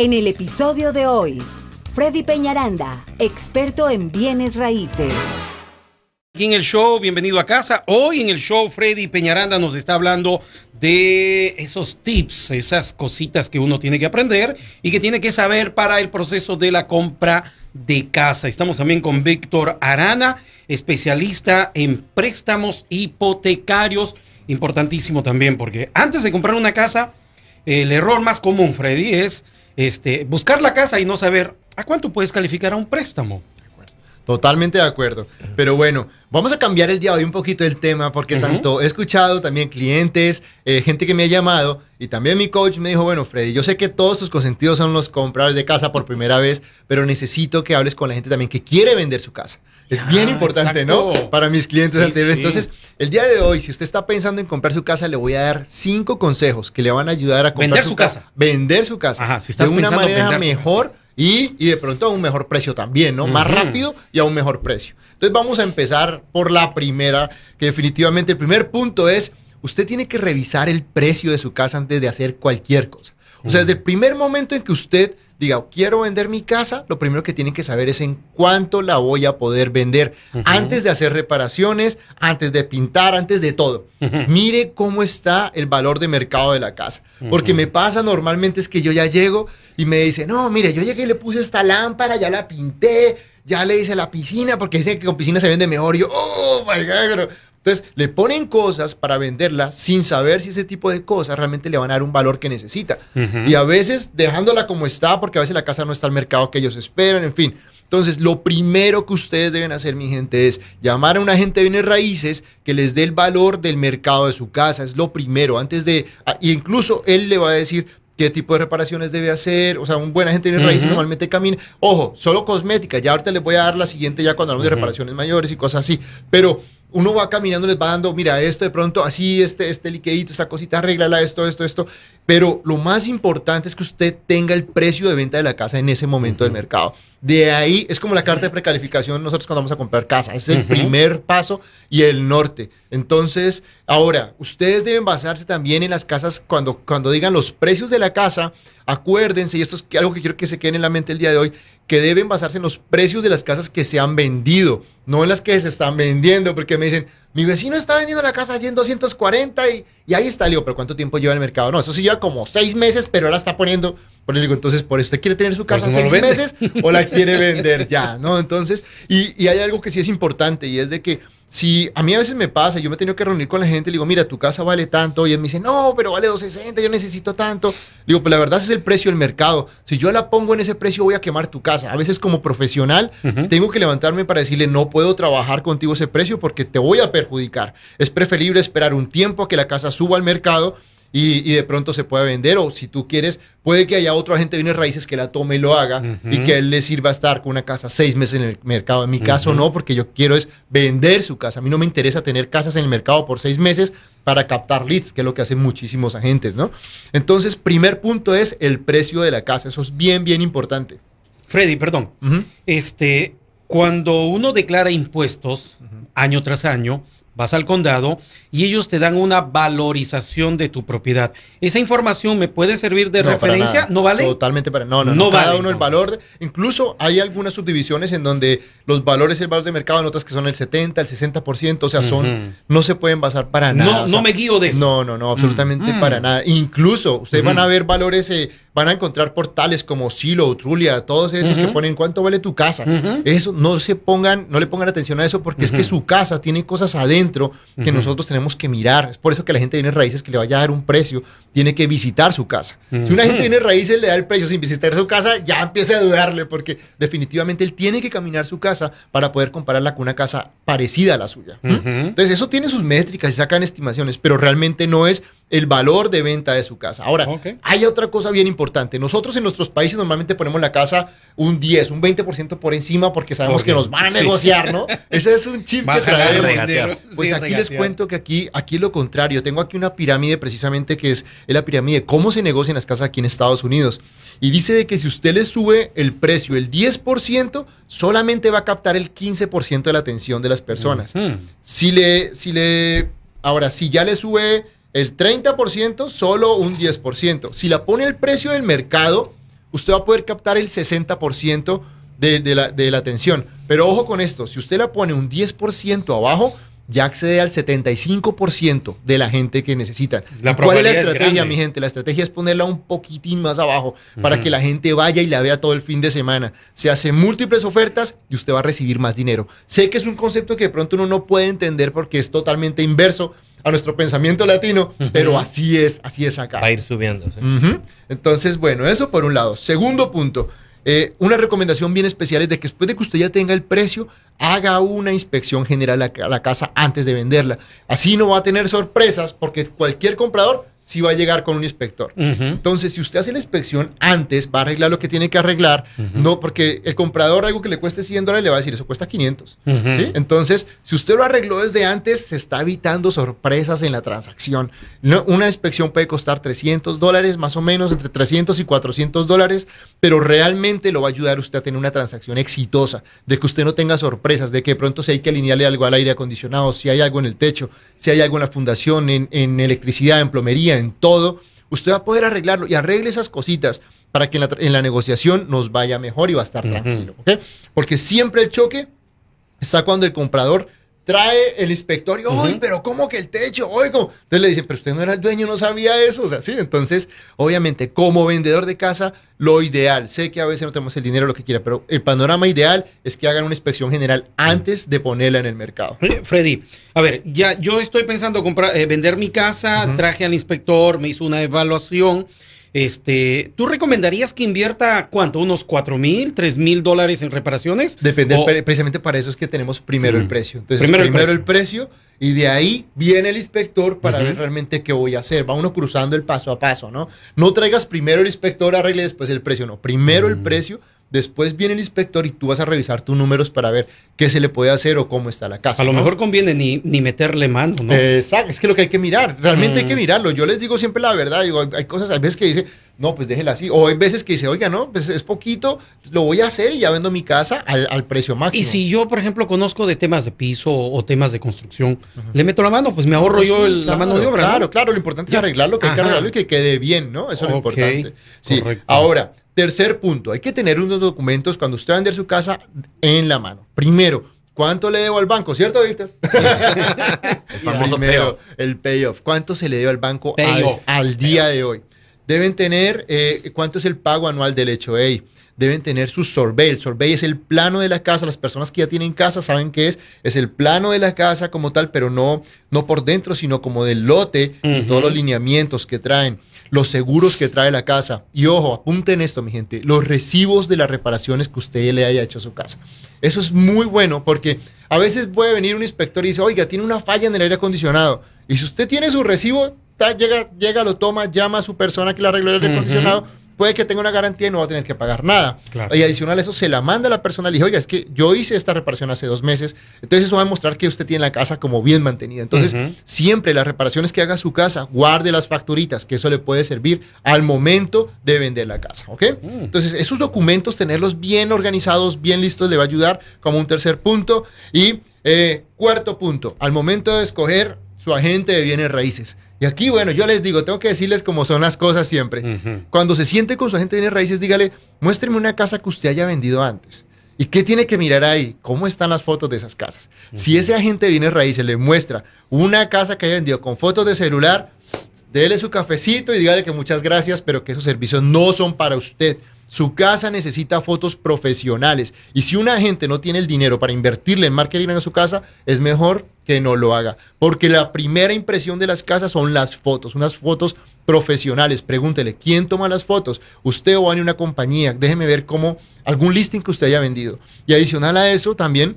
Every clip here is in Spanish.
En el episodio de hoy, Freddy Peñaranda, experto en bienes raíces. Aquí en el show, bienvenido a casa. Hoy en el show, Freddy Peñaranda nos está hablando de esos tips, esas cositas que uno tiene que aprender y que tiene que saber para el proceso de la compra de casa. Estamos también con Víctor Arana, especialista en préstamos hipotecarios. Importantísimo también, porque antes de comprar una casa, el error más común, Freddy, es este, buscar la casa y no saber a cuánto puedes calificar a un préstamo. Totalmente de acuerdo. Pero bueno, vamos a cambiar el día de hoy un poquito el tema porque tanto he escuchado también clientes, eh, gente que me ha llamado y también mi coach me dijo, bueno, Freddy, yo sé que todos tus consentidos son los compradores de casa por primera vez, pero necesito que hables con la gente también que quiere vender su casa. Es bien Ah, importante, exacto. ¿no? Para mis clientes Sí, anteriores. sí. Entonces, el día de hoy, si usted está pensando en comprar su casa, le voy a dar cinco consejos que le van a ayudar a comprar Vender su casa. Vender su casa. Ajá, si estás de una manera mejor y, y de pronto a un mejor precio también, ¿no? Más rápido y a un mejor precio. Entonces vamos a empezar por la primera, que definitivamente el primer punto es, usted tiene que revisar el precio de su casa antes de hacer cualquier cosa. O sea, desde el primer momento en que usted diga, quiero vender mi casa, lo primero que tiene que saber es en cuánto la voy a poder vender. Antes de hacer reparaciones, antes de pintar, antes de todo. Mire cómo está el valor de mercado de la casa. Porque me pasa normalmente es que yo ya llego y me dice, no, mire, yo llegué y le puse esta lámpara, ya la pinté, ya le hice la piscina, porque dicen que con piscina se vende mejor. Y yo, oh, my God. bro". Entonces, le ponen cosas para venderla sin saber si ese tipo de cosas realmente le van a dar un valor que necesita. Y a veces dejándola como está, porque a veces la casa no está al mercado que ellos esperan, en fin. Entonces, lo primero que ustedes deben hacer, mi gente, es llamar a un agente de bienes raíces que les dé el valor del mercado de su casa. Es lo primero, antes de... ah, Y incluso él le va a decir qué tipo de reparaciones debe hacer. O sea, un buen agente de bienes raíces normalmente camina. Ojo, solo cosmética. Ya ahorita les voy a dar la siguiente ya cuando hablamos de reparaciones mayores y cosas así. Pero uno va caminando, les va dando, mira, esto de pronto, así, este, este liquidito, esta cosita, arréglala, esto, esto, esto. Pero lo más importante es que usted tenga el precio de venta de la casa en ese momento del mercado. De ahí es como la carta de precalificación nosotros cuando vamos a comprar casa. Es el primer paso y el norte. Entonces, ahora, ustedes deben basarse también en las casas cuando, cuando digan los precios de la casa. Acuérdense, y esto es algo que quiero que se quede en la mente el día de hoy, que deben basarse en los precios de las casas que se han vendido, no en las que se están vendiendo, porque me dicen, mi vecino está vendiendo la casa allí en 240 y, y ahí está, le digo, pero ¿cuánto tiempo lleva en el mercado? No, eso sí lleva como seis meses, pero ahora está poniendo, por le digo, entonces, ¿por usted quiere tener su casa seis meses o la quiere vender ya? ¿No? Entonces, y, y hay algo que sí es importante y es de que si a mí a veces me pasa, yo me he tenido que reunir con la gente, le digo, mira, tu casa vale tanto, y él me dice, no, pero vale 260, yo necesito tanto. Le digo, pues la verdad ese es el precio del mercado. Si yo la pongo en ese precio, voy a quemar tu casa. A veces como profesional, tengo que levantarme para decirle, no puedo trabajar contigo ese precio porque te voy a perjudicar. Es preferible esperar un tiempo a que la casa suba al mercado y, y de pronto se pueda vender, o si tú quieres, puede que haya otro agente de bienes raíces que la tome y lo haga, y que a él le sirva estar con una casa seis meses en el mercado. En mi caso no, porque yo quiero es vender su casa. A mí no me interesa tener casas en el mercado por seis meses para captar leads, que es lo que hacen muchísimos agentes, ¿no? Entonces, primer punto es el precio de la casa. Eso es bien, bien importante. Freddy, perdón. Este, cuando uno declara impuestos año tras año, vas al condado y ellos te dan una valorización de tu propiedad. ¿Esa información me puede servir de No, referencia? ¿No vale? Totalmente para no, no, No no. Cada vale, uno el valor. incluso hay algunas subdivisiones en donde los valores el valor de mercado, en otras que son el 70, el 60%, o sea, son no se pueden basar para No, nada. no sea, me guío de eso. No, no, no, absolutamente Mm. para nada. Incluso ustedes van Ujú. a ver valores, eh, van a encontrar portales como Silo, Trulia, todos esos que ponen cuánto vale tu casa. Eso no se pongan, no le pongan atención a eso porque es que su casa tiene cosas adentro que nosotros tenemos que mirar. Es por eso que la gente viene raíces que le vaya a dar un precio, tiene que visitar su casa. Si una gente viene raíces le da el precio sin visitar su casa, ya empieza a dudarle porque definitivamente él tiene que caminar su casa para poder compararla con una casa parecida a la suya. ¿Mm? Entonces eso tiene sus métricas y sacan estimaciones, pero realmente no es el valor de venta de su casa. Ahora, hay otra cosa bien importante. Nosotros en nuestros países normalmente ponemos la casa un 10, un 20% por encima porque sabemos que nos van a Sí. negociar, ¿no? Ese es un chip que Baja traemos. Pues Sí, aquí les cuento que aquí, aquí es lo contrario. Tengo aquí una pirámide precisamente que es la pirámide de cómo se negocian las casas aquí en Estados Unidos. Y dice de que si usted le sube el precio el 10%, solamente va a captar el 15% de la atención de las personas. Si le, si le, ahora, si ya le sube el 30%, solo un 10%. Si la pone el precio del mercado, usted va a poder captar el 60% de, de, la, de la atención. Pero ojo con esto, si usted la pone un 10% abajo, ya accede al 75% de la gente que necesitan. La ¿Cuál es la es estrategia, mi gente? La estrategia es ponerla un poquitín más abajo para que la gente vaya y la vea todo el fin de semana. Se hacen múltiples ofertas y usted va a recibir más dinero. Sé que es un concepto que de pronto uno no puede entender porque es totalmente inverso a nuestro pensamiento latino, pero así es, así es acá. Va a ir subiendo. sí. Ujú. Entonces, bueno, eso por un lado. Segundo punto, eh, una recomendación bien especial es de que después de que usted ya tenga el precio, haga una inspección general a la casa antes de venderla. Así no va a tener sorpresas porque cualquier comprador sí va a llegar con un inspector. Entonces, si usted hace la inspección antes, va a arreglar lo que tiene que arreglar, no porque el comprador algo que le cueste 100 dólares le va a decir, eso cuesta 500. Ujú. ¿sí? Entonces, si usted lo arregló desde antes, se está evitando sorpresas en la transacción. No- una inspección puede costar 300 dólares, más o menos, entre 300 y 400 dólares, pero realmente lo va a ayudar usted a tener una transacción exitosa, de que usted no tenga sorpresas, de que de pronto si hay que alinearle algo al aire acondicionado, si hay algo en el techo, si hay algo en la fundación, en, en electricidad, en plomería, en todo, usted va a poder arreglarlo y arregle esas cositas para que en la, tra- en la negociación nos vaya mejor y va a estar tranquilo, ¿ok? Porque siempre el choque está cuando el comprador trae el inspector y, ¡ay, Ujú. pero cómo que el techo! Oigo. Entonces le dicen, pero usted no era el dueño, no sabía eso. O sea, sí. Entonces, obviamente, como vendedor de casa, lo ideal, sé que a veces no tenemos el dinero, lo que quiera, pero el panorama ideal es que hagan una inspección general antes de ponerla en el mercado. Eh, Freddy, a ver, ya yo estoy pensando comprar, eh, vender mi casa, traje al inspector, me hizo una evaluación. Este, ¿tú recomendarías que invierta cuánto? ¿Unos cuatro mil, tres mil dólares en reparaciones? Depende, O- precisamente para eso es que tenemos primero el precio. Entonces, Primero primero, el el, precio. y de ahí viene el inspector para ver realmente qué voy a hacer. Va uno cruzando el paso a paso, ¿no? No traigas primero el inspector, arregle después el precio, no. Primero el Mm. precio, después viene el inspector y tú vas a revisar tus números para ver qué se le puede hacer o cómo está la casa. a lo ¿no? mejor conviene ni, ni meterle mano, ¿no? Exacto, es que lo que hay que mirar, realmente hay que Mm. mirarlo. Yo les digo siempre la verdad, digo, hay, hay cosas, hay veces que dice, no, pues déjela así, o hay veces que dice, oiga, no, pues es poquito, lo voy a hacer y ya vendo mi casa al, al precio máximo. y si yo, por ejemplo, conozco de temas de piso o temas de construcción, le meto la mano, pues me ahorro yo el- la mano de obra. ¿no? Claro, claro, lo importante es arreglarlo, que hay que arreglarlo y que quede bien, ¿no? Eso es lo importante. Sí. correcto. Ahora, tercer punto, hay que tener unos documentos cuando usted va a vender su casa en la mano. Primero, ¿cuánto le debo al banco? ¿Cierto, Víctor? El famoso Primero, payoff. el payoff. ¿Cuánto se le debe al banco al, al día de hoy? Deben tener eh, cuánto es el pago anual del HOA. Deben tener su survey. El survey es el plano de la casa. Las personas que ya tienen casa saben qué es. Es el plano de la casa como tal, pero no, no por dentro, sino como del lote y todos los lineamientos que traen, los seguros que trae la casa. Y ojo, apunten esto, mi gente, los recibos de las reparaciones que usted le haya hecho a su casa. Eso es muy bueno porque a veces puede venir un inspector y dice, oiga, tiene una falla en el aire acondicionado. Y si usted tiene su recibo, ta, llega, llega, lo toma, llama a su persona que le arregló el aire acondicionado, puede que tenga una garantía y no va a tener que pagar nada. Claro. Y adicional a eso, se la manda a la persona y le dice, oiga, es que yo hice esta reparación hace dos meses. Entonces eso va a demostrar que usted tiene la casa como bien mantenida. Entonces, siempre las reparaciones que haga su casa, guarde las facturitas, que eso le puede servir al momento de vender la casa, ¿ok? Entonces, esos documentos, tenerlos bien organizados, bien listos, le va a ayudar como un tercer punto. Y eh, cuarto punto, al momento de escoger su agente de bienes raíces. Y aquí, bueno, yo les digo, tengo que decirles cómo son las cosas siempre. Cuando se siente con su agente de bienes raíces, dígale, muéstreme una casa que usted haya vendido antes. ¿Y qué tiene que mirar ahí? ¿Cómo están las fotos de esas casas? Si ese agente de bienes raíces le muestra una casa que haya vendido con fotos de celular, dele su cafecito y dígale que muchas gracias, pero que esos servicios no son para usted. Su casa necesita fotos profesionales. Y si un agente no tiene el dinero para invertirle en marketing en su casa, es mejor que no lo haga. Porque la primera impresión de las casas son las fotos, unas fotos profesionales. Pregúntele, ¿quién toma las fotos? ¿Usted o en una compañía? Déjeme ver cómo algún listing que usted haya vendido. Y adicional a eso, también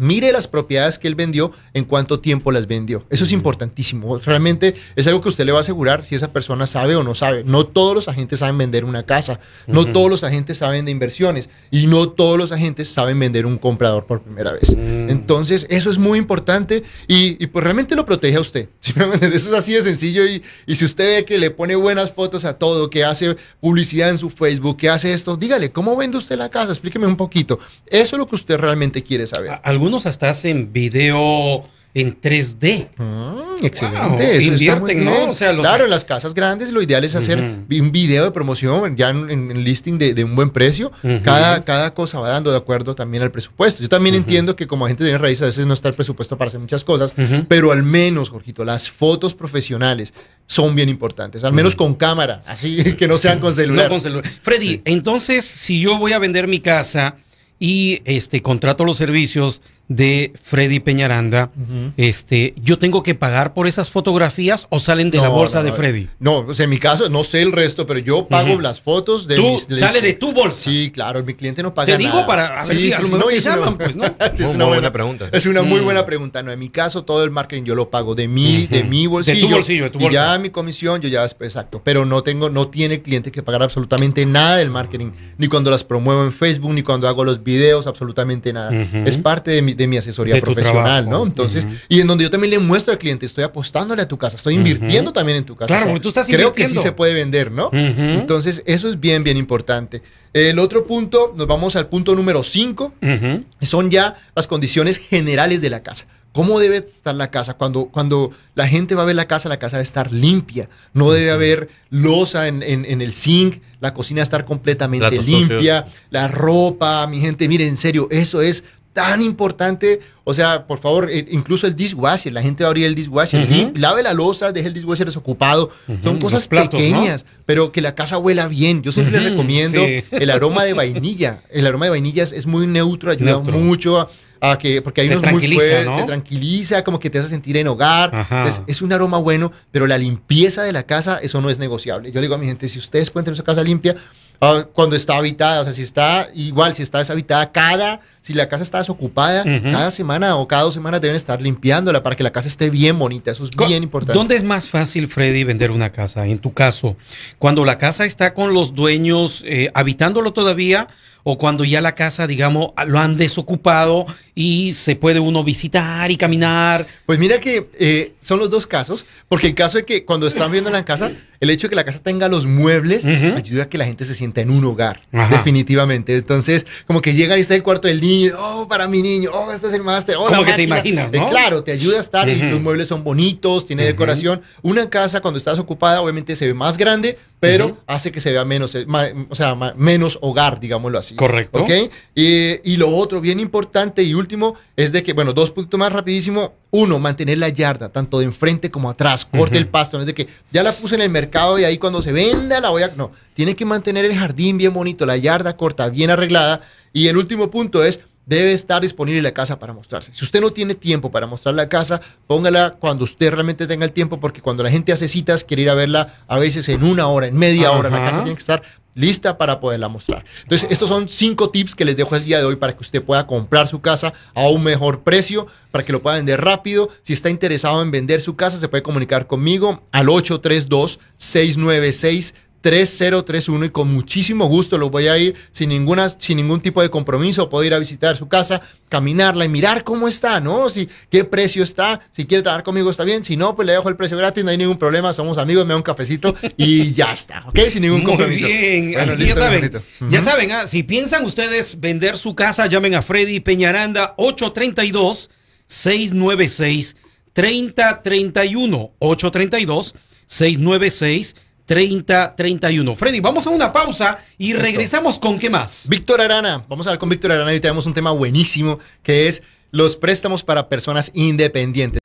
mire las propiedades que él vendió, en cuánto tiempo las vendió. Eso es importantísimo. Realmente es algo que usted le va a asegurar si esa persona sabe o no sabe. No todos los agentes saben vender una casa, no todos los agentes saben de inversiones y no todos los agentes saben vender un comprador por primera vez. Mm. Entonces, eso es muy importante y, y, pues realmente lo protege a usted. Eso es así de sencillo y, y si usted ve que le pone buenas fotos a todo, que hace publicidad en su Facebook, que hace esto, dígale, ¿cómo vende usted la casa? Explíqueme un poquito. Eso es lo que usted realmente quiere saber. A- Algunos hasta hacen video en 3D. Mm, excelente. Wow, eso está invierten, ¿no? bien. O sea, los- Claro, en las casas grandes lo ideal es hacer un video de promoción ya en, en- listing de, de un buen precio. Cada, cada cosa va dando de acuerdo también al presupuesto. Yo también entiendo que como agente de raíces a veces no está el presupuesto para hacer muchas cosas, pero al menos, Jorgito, las fotos profesionales son bien importantes. Al menos con cámara, así que no sean con celular. No con celular. Freddy, entonces, si yo voy a vender mi casa y este contrato los servicios de Freddy Peñaranda, este, yo tengo que pagar por esas fotografías o salen de la bolsa no, de. Freddy. No, o sea, en mi caso, no sé el resto, pero yo pago las fotos de Tú mis- sale de tu bolsa. Sí, claro, mi cliente no paga Te digo nada. para a ver Sí, si a sí, lo sí, mejor no, te y es una- llaman, pues, ¿no? Sí, es Muy una buena pregunta. Es una muy Mm. buena pregunta. No, en mi caso, todo el marketing yo lo pago de mi, de mi bolsillo. bolsillo, de tu Y bolsa. ya mi comisión, yo ya, exacto. Pero no tengo, no tiene el cliente que pagar absolutamente nada del marketing. Ni cuando las promuevo en Facebook, ni cuando hago los videos, absolutamente nada. Es parte de mi, de mi asesoría De profesional. ¿no? Entonces, y en donde yo también le muestro al cliente, estoy apostándole a tu casa, estoy invirtiendo también en tu casa. Claro, porque tú estás Creo que sí se puede vender, ¿no? Entonces, eso es bien, bien importante. El otro punto, nos vamos al punto número 5, Ujú. son ya las condiciones generales de la casa. ¿Cómo debe estar la casa? Cuando, cuando la gente va a ver la casa, la casa debe estar limpia. No debe haber losa en, en- en el zinc, la cocina debe estar completamente Platos limpia, la ropa, mi gente, mire, en serio, eso es tan importante. O sea, por favor, eh, incluso el dishwasher, la gente va a abrir el dishwasher, Ujú. lim- lave la losa, deje el dishwasher desocupado. Son cosas pequeñas, pero que la casa huela bien. Yo siempre recomiendo sí. el aroma de vainilla. El aroma de vainilla es, es muy neutro, ayuda Neutro. mucho a, a que, porque hay Te unos muy fuertes, ¿no? te tranquiliza, como que te hace sentir en hogar. Es, es un aroma bueno, pero la limpieza de la casa, eso no es negociable. Yo le digo a mi gente, si ustedes pueden tener su casa limpia, ah, cuando está habitada, o sea, si está igual, si está deshabitada, cada, si la casa está desocupada, cada semana o cada dos semanas deben estar limpiándola para que la casa esté bien bonita. Eso es bien importante. ¿Dónde es más fácil, Freddy, vender una casa? En tu caso, cuando la casa está con los dueños eh, habitándolo todavía o cuando ya la casa, digamos, lo han desocupado y se puede uno visitar y caminar. Pues mira que eh, son los dos casos, porque el caso de que cuando están viendo la casa, el hecho de que la casa tenga los muebles ayuda a que la gente se sienta en un hogar, Ajá. definitivamente. Entonces, como que llegan y está el cuarto del niño, oh, para mi niño, oh, este es el máster, oh, Como que te imaginas, Eh, ¿no? claro, te ayuda a estar y Ujú. los muebles son bonitos, tiene decoración. Una casa cuando estás ocupada, obviamente se ve más grande, pero hace que se vea menos, eh, o sea, menos hogar, digámoslo así. Correcto. ¿Ok? Y, y lo otro bien importante y último es de que, bueno, dos puntos más rapidísimo. Uno, mantener la yarda, tanto de enfrente como atrás. Corte el pasto. No es de que ya la puse en el mercado y ahí cuando se venda la voy a... No, tiene que mantener el jardín bien bonito, la yarda corta, bien arreglada. Y el último punto es, debe estar disponible la casa para mostrarse. Si usted no tiene tiempo para mostrar la casa, póngala cuando usted realmente tenga el tiempo, porque cuando la gente hace citas, quiere ir a verla a veces en una hora, en media hora. La casa tiene que estar lista para poderla mostrar. Entonces, estos son cinco tips que les dejo el día de hoy para que usted pueda comprar su casa a un mejor precio, para que lo pueda vender rápido. Si está interesado en vender su casa, se puede comunicar conmigo al 832-696. 3031 y con muchísimo gusto lo voy a ir sin ninguna sin ningún tipo de compromiso. Puedo ir a visitar su casa caminarla y mirar cómo está no si qué precio está si quiere trabajar conmigo está bien si no pues le dejo el precio gratis no hay ningún problema somos amigos me da un cafecito y ya está ok sin ningún Muy compromiso. bien, Bueno, así listo, ya saben, ya saben, ah, si piensan ustedes vender su casa, llamen a Freddy Peñaranda 832 696 3031 832 696 3031. Freddy, vamos a una pausa y regresamos con qué más. Víctor Arana, vamos a hablar con Víctor Arana y tenemos un tema buenísimo que es los préstamos para personas independientes.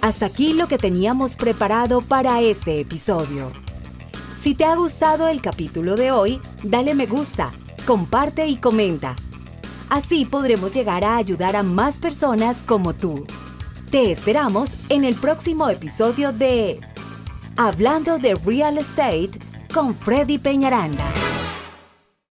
Hasta aquí lo que teníamos preparado para este episodio. Si te ha gustado el capítulo de hoy, dale me gusta, comparte y comenta. Así podremos llegar a ayudar a más personas como tú. Te esperamos en el próximo episodio de Hablando de Real Estate con Freddy Peñaranda.